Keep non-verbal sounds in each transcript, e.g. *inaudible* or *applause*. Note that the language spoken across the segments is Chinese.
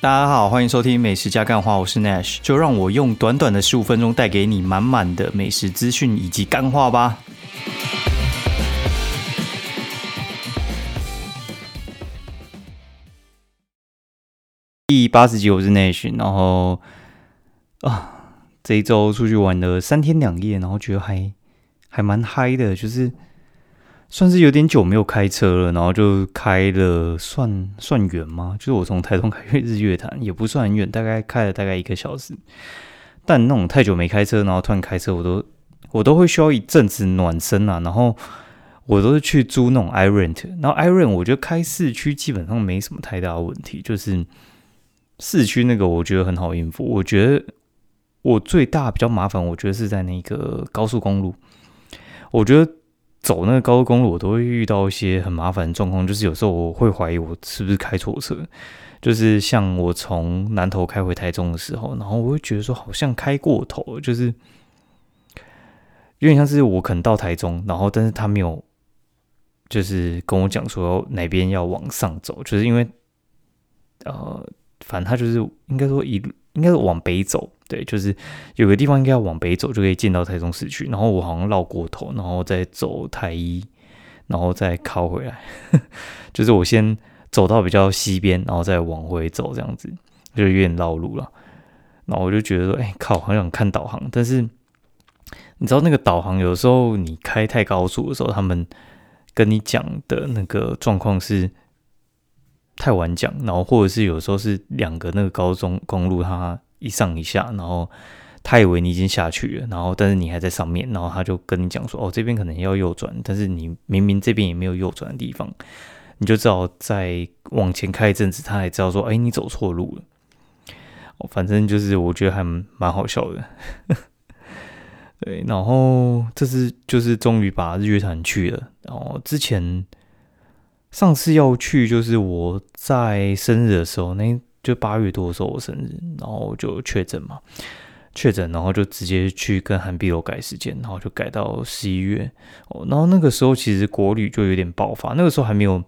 大家好，欢迎收听美食加干话，我是 Nash，就让我用短短的十五分钟带给你满满的美食资讯以及干话吧。第八十集，我是 Nash，然后啊，这一周出去玩了三天两夜，然后觉得还还蛮嗨的，就是。算是有点久没有开车了，然后就开了，算算远吗？就是我从台东开去日月潭，也不算很远，大概开了大概一个小时。但那种太久没开车，然后突然开车，我都我都会需要一阵子暖身啊。然后我都是去租那种 i rent，然后 i rent 我觉得开市区基本上没什么太大的问题，就是市区那个我觉得很好应付。我觉得我最大比较麻烦，我觉得是在那个高速公路，我觉得。走那个高速公路，我都会遇到一些很麻烦的状况，就是有时候我会怀疑我是不是开错车，就是像我从南头开回台中的时候，然后我会觉得说好像开过头，就是有点像是我可能到台中，然后但是他没有就是跟我讲说哪边要往上走，就是因为呃，反正他就是应该说一应该是往北走。对，就是有个地方应该要往北走，就可以进到台中市区。然后我好像绕过头，然后再走台一，然后再靠回来。*laughs* 就是我先走到比较西边，然后再往回走，这样子就有点绕路了。然后我就觉得说，哎，靠，好想看导航。但是你知道那个导航有时候你开太高速的时候，他们跟你讲的那个状况是太晚讲，然后或者是有时候是两个那个高中公路它。一上一下，然后他以为你已经下去了，然后但是你还在上面，然后他就跟你讲说：“哦，这边可能要右转，但是你明明这边也没有右转的地方，你就只好再往前开一阵子，他才知道说：‘哎，你走错路了。’哦，反正就是我觉得还蛮好笑的。*laughs* 对，然后这次就是终于把日月潭去了，然后之前上次要去就是我在生日的时候那。就八月多的时候我生日，然后就确诊嘛，确诊，然后就直接去跟韩碧楼改时间，然后就改到十一月哦。然后那个时候其实国旅就有点爆发，那个时候还没有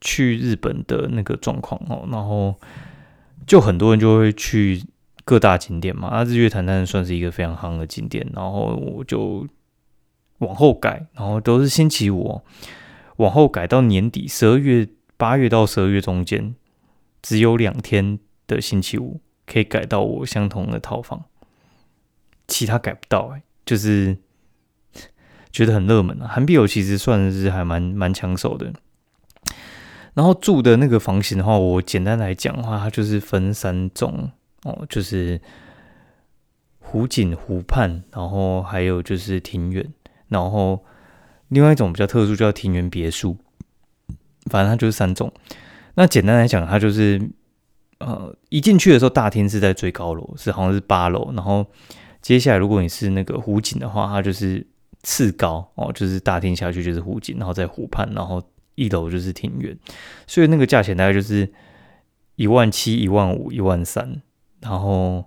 去日本的那个状况哦。然后就很多人就会去各大景点嘛，那，日月潭当算是一个非常夯的景点。然后我就往后改，然后都是星期五，往后改到年底十二月八月到十二月中间。只有两天的星期五可以改到我相同的套房，其他改不到哎，就是觉得很热门啊。韩碧友其实算是还蛮蛮抢手的。然后住的那个房型的话，我简单来讲的话，它就是分三种哦，就是湖景湖畔，然后还有就是庭院，然后另外一种比较特殊叫庭园别墅，反正它就是三种。那简单来讲，它就是，呃，一进去的时候，大厅是在最高楼，是好像是八楼。然后接下来，如果你是那个湖景的话，它就是次高哦，就是大厅下去就是湖景，然后在湖畔，然后一楼就是庭院。所以那个价钱大概就是一万七、一万五、一万三。然后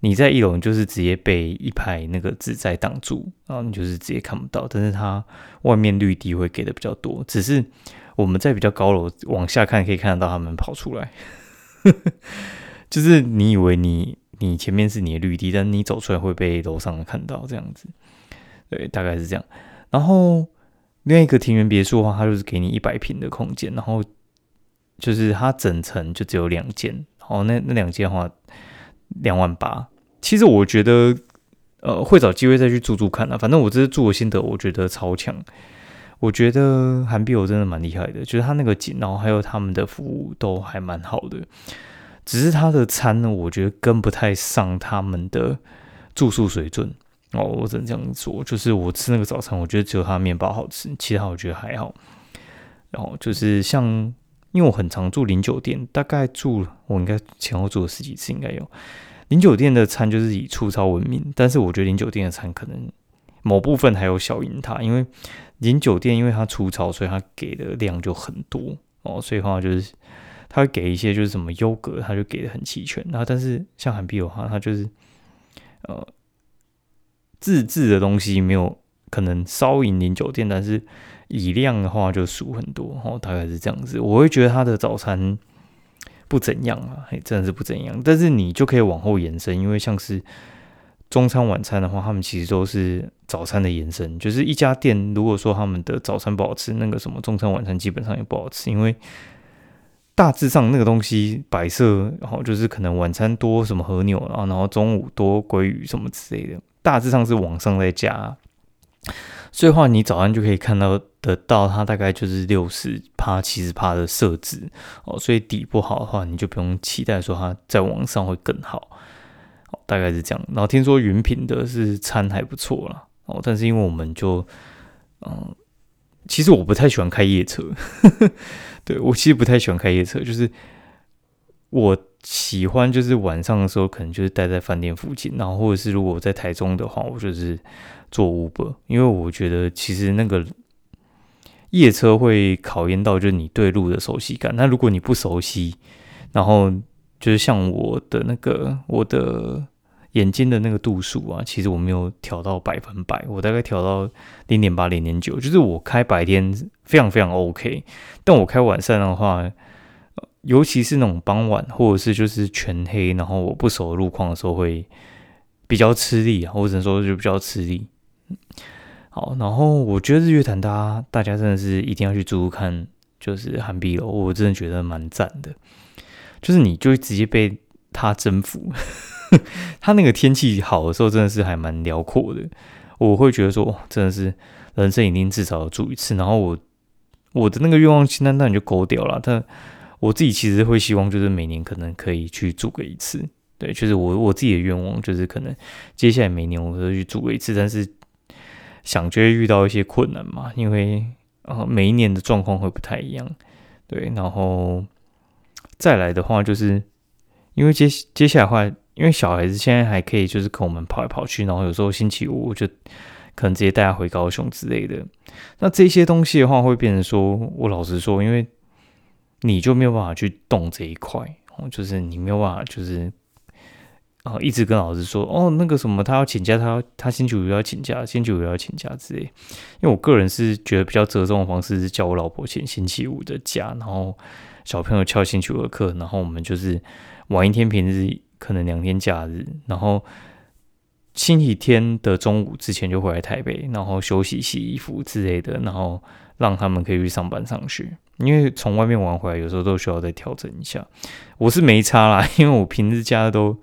你在一楼，你就是直接被一排那个纸在挡住，然后你就是直接看不到。但是它外面绿地会给的比较多，只是。我们在比较高楼往下看，可以看得到他们跑出来。*laughs* 就是你以为你你前面是你的绿地，但你走出来会被楼上看到这样子。对，大概是这样。然后另外一个庭园别墅的话，它就是给你一百平的空间，然后就是它整层就只有两间，然后那那两间的话两万八。其实我觉得呃会找机会再去住住看啊，反正我这次住的心得，我觉得超强。我觉得韩碧友真的蛮厉害的，就是他那个景，然后还有他们的服务都还蛮好的。只是他的餐呢，我觉得跟不太上他们的住宿水准哦。我只能这样说，就是我吃那个早餐，我觉得只有他面包好吃，其他我觉得还好。然后就是像，因为我很常住零酒店，大概住我应该前后住了十几次，应该有零酒店的餐就是以粗糙闻名，但是我觉得零酒店的餐可能某部分还有小赢他，因为。零酒店，因为它粗糙，所以它给的量就很多哦。所以话就是，它会给一些就是什么优格，它就给的很齐全。然后，但是像韩碧的话，它就是呃自制的东西没有可能稍赢零酒店，但是以量的话就输很多哦。大概是这样子。我会觉得它的早餐不怎样啊，真的是不怎样。但是你就可以往后延伸，因为像是中餐、晚餐的话，他们其实都是早餐的延伸。就是一家店，如果说他们的早餐不好吃，那个什么中餐、晚餐基本上也不好吃，因为大致上那个东西摆设，然后就是可能晚餐多什么和牛啊，然后中午多鲑鱼什么之类的，大致上是往上再加。所以话，你早上就可以看到得到它大概就是六十趴、七十趴的设置哦。所以底不好的话，你就不用期待说它在网上会更好。哦，大概是这样。然后听说云品的是餐还不错啦。哦，但是因为我们就嗯，其实我不太喜欢开夜车，*laughs* 对我其实不太喜欢开夜车，就是我喜欢就是晚上的时候可能就是待在饭店附近，然后或者是如果我在台中的话，我就是。坐 Uber，因为我觉得其实那个夜车会考验到就是你对路的熟悉感。那如果你不熟悉，然后就是像我的那个我的眼睛的那个度数啊，其实我没有调到百分百，我大概调到零点八、零点九。就是我开白天非常非常 OK，但我开晚上的话，尤其是那种傍晚或者是就是全黑，然后我不熟路况的时候，会比较吃力啊，或者说就比较吃力。好，然后我觉得日月潭，大家大家真的是一定要去住看，就是寒碧楼，我真的觉得蛮赞的。就是你就会直接被它征服，*laughs* 它那个天气好的时候，真的是还蛮辽阔的。我会觉得说，真的是人生一定至少要住一次。然后我我的那个愿望清单，那你就勾掉了。但我自己其实会希望，就是每年可能可以去住个一次。对，就是我我自己的愿望，就是可能接下来每年我都去住个一次，但是。想就会遇到一些困难嘛，因为呃每一年的状况会不太一样，对，然后再来的话，就是因为接接下来的话，因为小孩子现在还可以就是跟我们跑来跑去，然后有时候星期五就可能直接带他回高雄之类的，那这些东西的话会变成说，我老实说，因为你就没有办法去动这一块，就是你没有办法就是。啊，一直跟老师说哦，那个什么，他要请假，他他星期五要请假，星期五要请假之类。因为我个人是觉得比较折中的方式是叫我老婆请星期五的假，然后小朋友翘星期五的课，然后我们就是玩一天平日可能两天假日，然后星期天的中午之前就回来台北，然后休息、洗衣服之类的，然后让他们可以去上班上学。因为从外面玩回来，有时候都需要再调整一下。我是没差啦，因为我平日假都。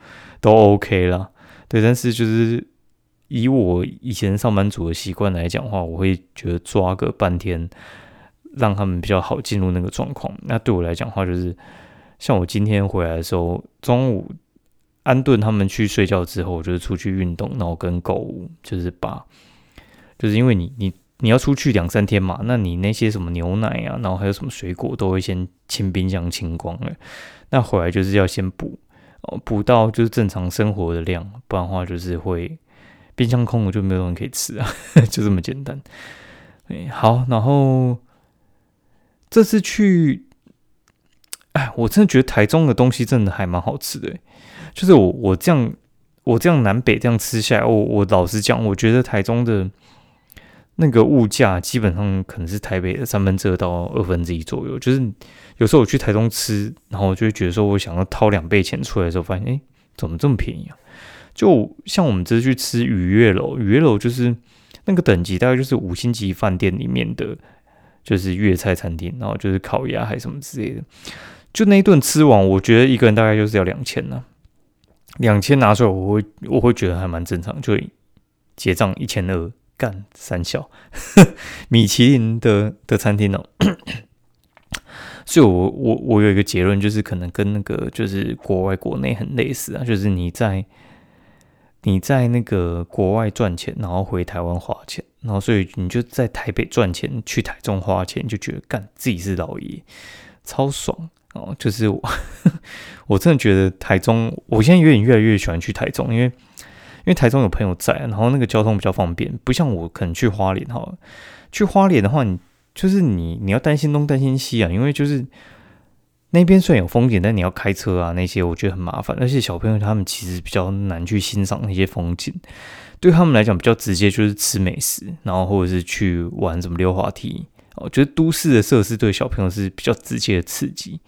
都 OK 啦，对，但是就是以我以前上班族的习惯来讲话，我会觉得抓个半天，让他们比较好进入那个状况。那对我来讲的话，就是像我今天回来的时候，中午安顿他们去睡觉之后，我就是出去运动，然后跟狗，就是把，就是因为你你你要出去两三天嘛，那你那些什么牛奶啊，然后还有什么水果，都会先清冰箱清光了，那回来就是要先补。哦，补到就是正常生活的量，不然的话就是会冰箱空了就没有人可以吃啊，*laughs* 就这么简单。哎，好，然后这次去，哎，我真的觉得台中的东西真的还蛮好吃的。就是我我这样我这样南北这样吃下来，我我老实讲，我觉得台中的那个物价基本上可能是台北的三分之二到二分之一左右，就是。有时候我去台中吃，然后我就会觉得说，我想要掏两倍钱出来的时候，发现哎，怎么这么便宜啊？就像我们这次去吃鱼月楼，鱼月楼就是那个等级，大概就是五星级饭店里面的，就是粤菜餐厅，然后就是烤鸭还是什么之类的。就那一顿吃完，我觉得一个人大概就是要两千呢。两千拿出来，我会我会觉得还蛮正常，就结账一千二，干三小 *laughs* 米其林的的餐厅哦。所以，我我我有一个结论，就是可能跟那个就是国外国内很类似啊，就是你在你在那个国外赚钱，然后回台湾花钱，然后所以你就在台北赚钱，去台中花钱，就觉得干自己是老爷，超爽哦！就是我 *laughs* 我真的觉得台中，我现在有点越来越喜欢去台中，因为因为台中有朋友在，然后那个交通比较方便，不像我可能去花莲哈，去花莲的话你。就是你，你要担心东担心西啊，因为就是那边虽然有风景，但你要开车啊，那些我觉得很麻烦。而且小朋友他们其实比较难去欣赏那些风景，对他们来讲比较直接就是吃美食，然后或者是去玩什么溜滑梯。我觉得都市的设施对小朋友是比较直接的刺激。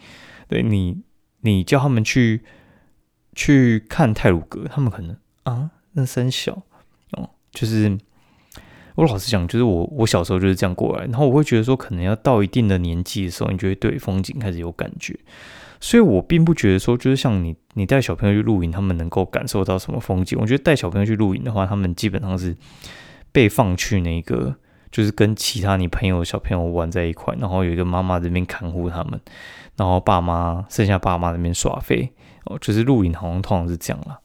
对你，你叫他们去去看泰鲁阁，他们可能啊，那三小哦，就是我老实讲，就是我我小时候就是这样过来，然后我会觉得说，可能要到一定的年纪的时候，你就会对风景开始有感觉，所以我并不觉得说，就是像你你带小朋友去露营，他们能够感受到什么风景。我觉得带小朋友去露营的话，他们基本上是被放去那个。就是跟其他你朋友小朋友玩在一块，然后有一个妈妈这边看护他们，然后爸妈剩下爸妈那边耍飞哦，就是露营好像通常是这样了。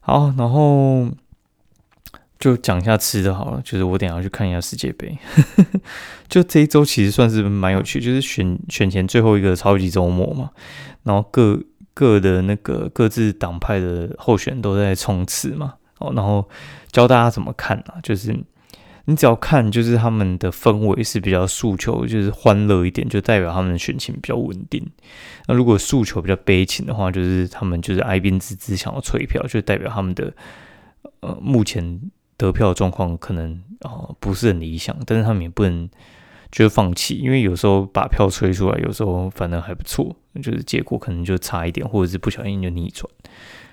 好，然后就讲一下吃的好了，就是我等下去看一下世界杯。*laughs* 就这一周其实算是蛮有趣，就是选选前最后一个超级周末嘛，然后各各的那个各自党派的候选都在冲刺嘛，哦，然后教大家怎么看啊，就是。你只要看，就是他们的氛围是比较诉求，就是欢乐一点，就代表他们的选情比较稳定。那如果诉求比较悲情的话，就是他们就是哀兵之资想要催票，就代表他们的呃目前得票状况可能啊不是很理想。但是他们也不能就放弃，因为有时候把票吹出来，有时候反正还不错，就是结果可能就差一点，或者是不小心就逆转。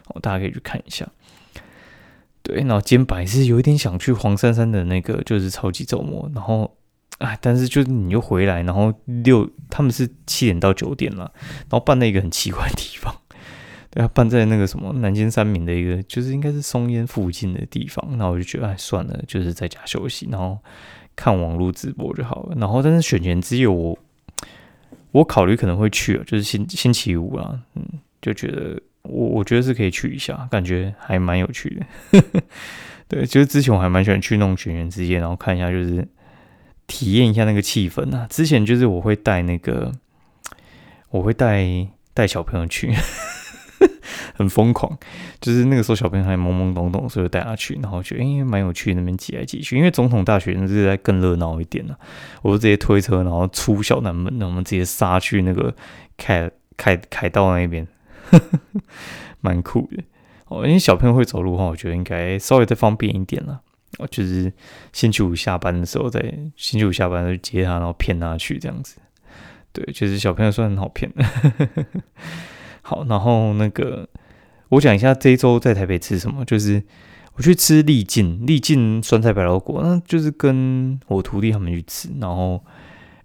哦，大家可以去看一下。对，然后今天本来是有一点想去黄珊珊的那个，就是超级周末，然后，哎，但是就是你又回来，然后六他们是七点到九点了，然后办在一个很奇怪的地方，*laughs* 对啊，办在那个什么南京三明的一个，就是应该是松烟附近的地方，那我就觉得，哎，算了，就是在家休息，然后看网络直播就好了。然后，但是选前只有我，我考虑可能会去，就是星星期五啊，嗯，就觉得。我我觉得是可以去一下，感觉还蛮有趣的。*laughs* 对，就是之前我还蛮喜欢去弄全员之夜，然后看一下，就是体验一下那个气氛啊。之前就是我会带那个，我会带带小朋友去，*laughs* 很疯狂。就是那个时候小朋友还懵懵懂懂，所以带他去，然后觉得哎蛮有趣，那边挤来挤去。因为总统大学那是在更热闹一点呢，我就直接推车，然后出小南门，然后我们直接杀去那个凯凯凯道那边。*laughs* 蛮酷的哦，因为小朋友会走路的话，我觉得应该稍微再方便一点了。哦，就是星期五下班的时候，在星期五下班就接他，然后骗他去这样子。对，其实小朋友算很好骗。好，然后那个我讲一下这一周在台北吃什么，就是我去吃丽境，丽境酸菜白萝卜，那就是跟我徒弟他们去吃，然后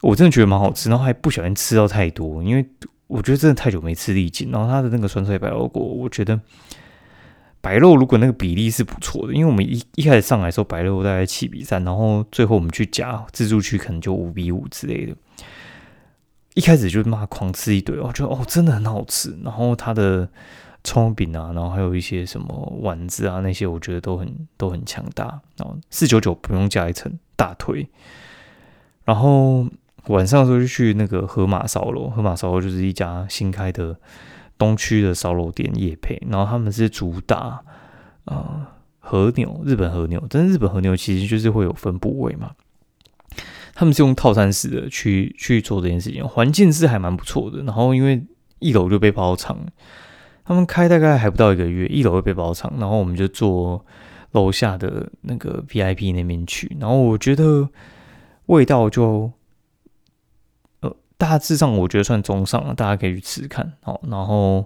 我真的觉得蛮好吃，然后还不小心吃到太多，因为。我觉得真的太久没吃丽景，然后它的那个酸菜白肉锅，我觉得白肉如果那个比例是不错的，因为我们一一开始上来的时候白肉大概七比三，然后最后我们去夹自助区可能就五比五之类的，一开始就骂狂吃一堆，我觉得哦真的很好吃，然后它的葱饼啊，然后还有一些什么丸子啊那些，我觉得都很都很强大，然后四九九不用加一层大腿，然后。晚上的时候就去那个河马烧肉，河马烧肉就是一家新开的东区的烧肉店，夜配。然后他们是主打啊和牛，日本和牛，但是日本和牛其实就是会有分部位嘛。他们是用套餐式的去去做这件事情，环境是还蛮不错的。然后因为一楼就被包场，他们开大概还不到一个月，一楼会被包场，然后我们就坐楼下的那个 VIP 那边去，然后我觉得味道就。大致上我觉得算中上了，大家可以去吃看哦。然后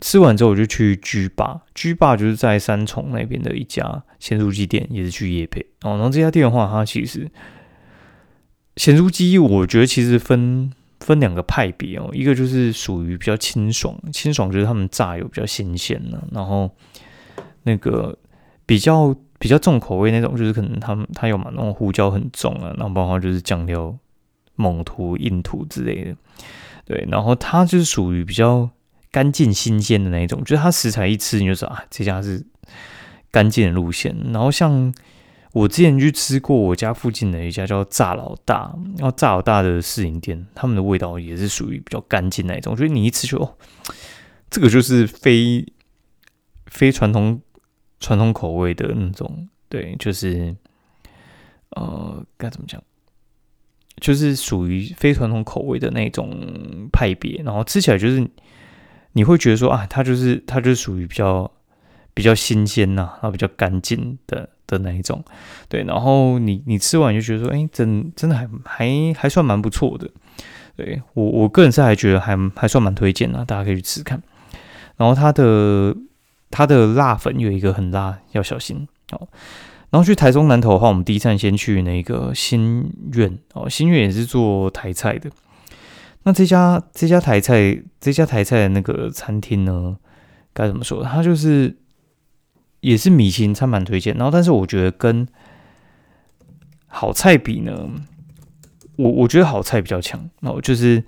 吃完之后我就去居霸，居霸就是在三重那边的一家咸酥鸡店，也是去夜配哦。然后这家店的话，它其实咸酥鸡，我觉得其实分分两个派别哦，一个就是属于比较清爽，清爽就是他们炸油比较新鲜呢。然后那个比较比较重口味那种，就是可能他们他有嘛那种胡椒很重啊，然后包括就是酱料。猛涂、硬涂之类的，对，然后它就是属于比较干净、新鲜的那一种，就是它食材一吃你就知道啊，这家是干净的路线。然后像我之前去吃过我家附近的一家叫炸老大，然后炸老大的试营店，他们的味道也是属于比较干净那一种，我觉得你一吃就，这个就是非非传统传统口味的那种，对，就是呃，该怎么讲？就是属于非传统口味的那种派别，然后吃起来就是你会觉得说啊，它就是它就是属于比较比较新鲜呐，然后比较干净的的那一种，对，然后你你吃完就觉得说，哎，真真的还还还算蛮不错的，对我我个人是还觉得还还算蛮推荐的，大家可以去吃看。然后它的它的辣粉有一个很辣，要小心哦。然后去台中南投的话，我们第一站先去那个新苑哦，新苑也是做台菜的。那这家这家台菜这家台菜的那个餐厅呢，该怎么说？它就是也是米其林餐蛮推荐。然后，但是我觉得跟好菜比呢，我我觉得好菜比较强。然后就是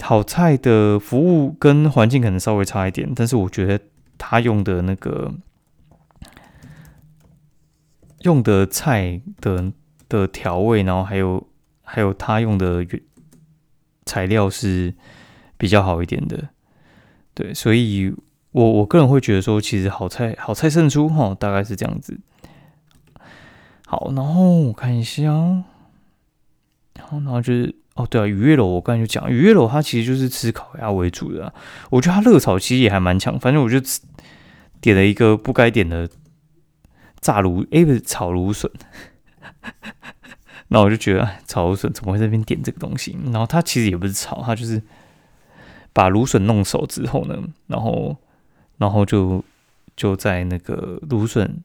好菜的服务跟环境可能稍微差一点，但是我觉得他用的那个。用的菜的的调味，然后还有还有他用的原材料是比较好一点的，对，所以我我个人会觉得说，其实好菜好菜胜出哈，大概是这样子。好，然后我看一下，然后然后就是哦，对啊，鱼月楼我刚才就讲，鱼月楼它其实就是吃烤鸭为主的，我觉得它热炒其实也还蛮强，反正我就点了一个不该点的。炸芦哎不是炒芦笋，那我就觉得炒芦笋怎么会在那边点这个东西？然后它其实也不是炒，它就是把芦笋弄熟之后呢，然后然后就就在那个芦笋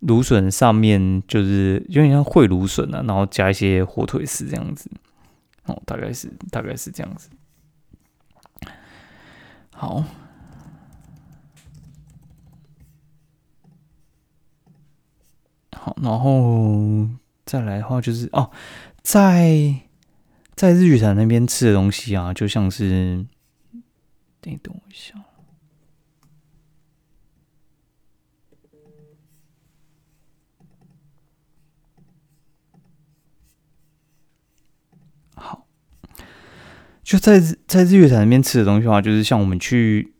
芦笋上面，就是有点像烩芦笋啊，然后加一些火腿丝这样子，哦，大概是大概是这样子，好好。然后再来的话，就是哦，在在日月潭那边吃的东西啊，就像是，等等我一下，好，就在在日月潭那边吃的东西的话，就是像我们去。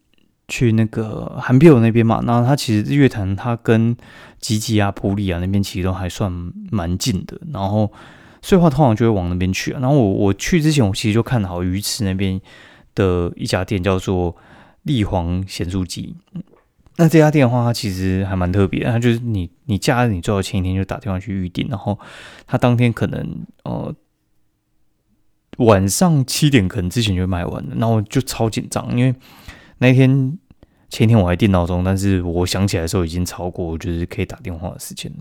去那个韩碧友那边嘛，那他其实日月潭它跟吉吉啊、普里啊那边其实都还算蛮近的，然后所以话通常就会往那边去。然后我我去之前，我其实就看好鱼池那边的一家店叫做立煌咸酥鸡。那这家店的话，它其实还蛮特别，它就是你你假日你最好前一天就打电话去预定，然后他当天可能呃晚上七点可能之前就卖完了，然后就超紧张，因为。那天前一天我还定闹钟，但是我想起来的时候已经超过就是可以打电话的时间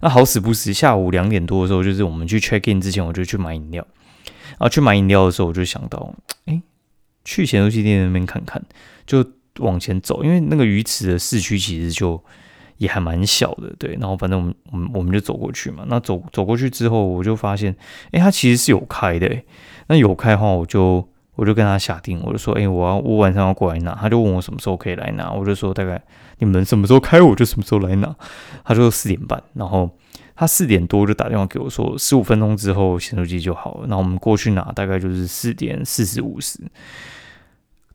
那好死不死，下午两点多的时候，就是我们去 check in 之前，我就去买饮料。然后去买饮料的时候，我就想到，哎，去咸酥鸡店那边看看，就往前走，因为那个鱼池的市区其实就也还蛮小的，对。然后反正我们我们我们就走过去嘛。那走走过去之后，我就发现，哎，它其实是有开的。那有开的话，我就。我就跟他下定，我就说，哎，我要我晚上要过来拿，他就问我什么时候可以来拿，我就说大概你们什么时候开，我就什么时候来拿。他说四点半，然后他四点多就打电话给我说，十五分钟之后显示机就好了。那我们过去拿，大概就是四点四十五十，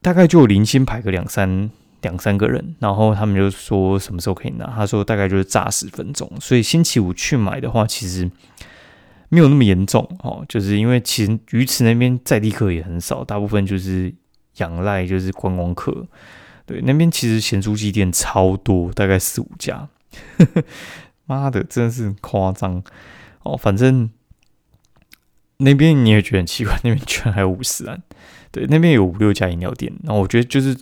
大概就零星排个两三两三个人，然后他们就说什么时候可以拿，他说大概就是炸十分钟，所以星期五去买的话，其实。没有那么严重哦，就是因为其实鱼池那边在地客也很少，大部分就是仰赖就是观光客。对，那边其实咸猪鸡店超多，大概四五家。*laughs* 妈的，真的是夸张哦！反正那边你也觉得很奇怪，那边居然还有五十安。对，那边有五六家饮料店，然后我觉得就是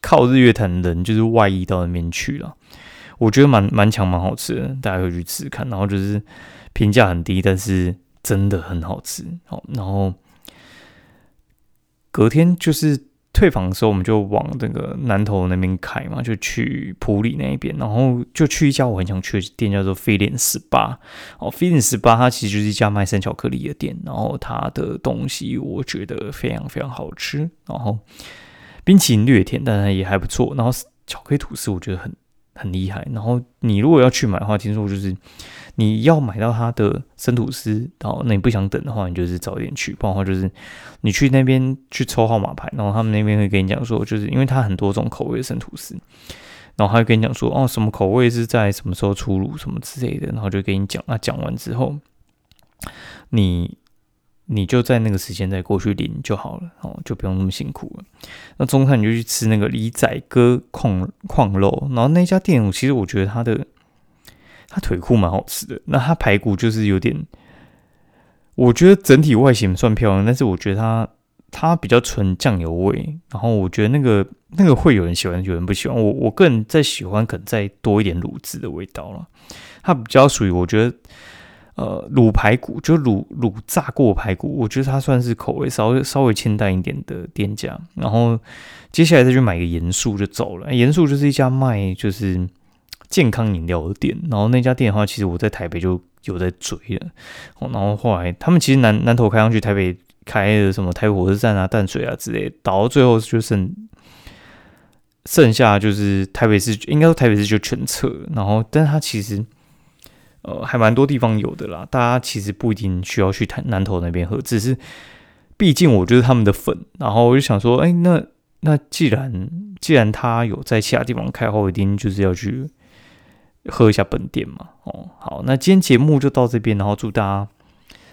靠日月潭人就是外溢到那边去了。我觉得蛮蛮强，蛮好吃的，大家可以去吃看。然后就是。评价很低，但是真的很好吃。好，然后隔天就是退房的时候，我们就往那个南头那边开嘛，就去普里那一边，然后就去一家我很想去的店，叫做飞莲十八。哦，飞莲十八它其实就是一家卖生巧克力的店，然后它的东西我觉得非常非常好吃，然后冰淇淋略甜，但是也还不错。然后巧克力吐司我觉得很很厉害。然后你如果要去买的话，听说就是。你要买到它的生吐司，然后那你不想等的话，你就是早点去，不然的话就是你去那边去抽号码牌，然后他们那边会跟你讲说，就是因为它很多种口味的生吐司，然后他会跟你讲说，哦，什么口味是在什么时候出炉，什么之类的，然后就跟你讲。那讲完之后，你你就在那个时间再过去领就好了，哦，就不用那么辛苦了。那中餐你就去吃那个李仔哥矿矿肉，然后那家店我，其实我觉得它的。它腿裤蛮好吃的，那它排骨就是有点，我觉得整体外形算漂亮，但是我觉得它它比较纯酱油味，然后我觉得那个那个会有人喜欢，有人不喜欢。我我个人在喜欢，可能再多一点卤汁的味道了。它比较属于我觉得，呃，卤排骨就卤卤炸过排骨，我觉得它算是口味稍微稍微清淡一点的店家。然后接下来再去买个盐素就走了。盐素就是一家卖就是健康饮料的店，然后那家店的话，其实我在台北就。有在追了，然后后来他们其实南南头开上去，台北开的什么台北火车站啊、淡水啊之类，倒到最后就剩剩下就是台北市，应该说台北市就全撤。然后，但是它其实呃还蛮多地方有的啦，大家其实不一定需要去台南头那边喝，只是毕竟我就是他们的粉，然后我就想说，哎，那那既然既然他有在其他地方开，我一定就是要去。喝一下本店嘛，哦，好，那今天节目就到这边，然后祝大家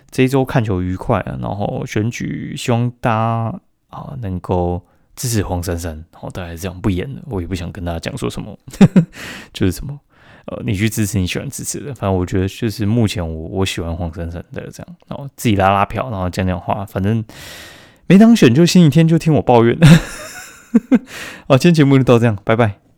这一周看球愉快啊，然后选举希望大家啊能够支持黄珊珊，好，大概是这样不演了，我也不想跟大家讲说什么，*laughs* 就是什么，呃，你去支持你喜欢支持的，反正我觉得就是目前我我喜欢黄珊珊的这样，然后自己拉拉票，然后讲讲话，反正没当选就星期天就听我抱怨，*laughs* 好，今天节目就到这样，拜拜。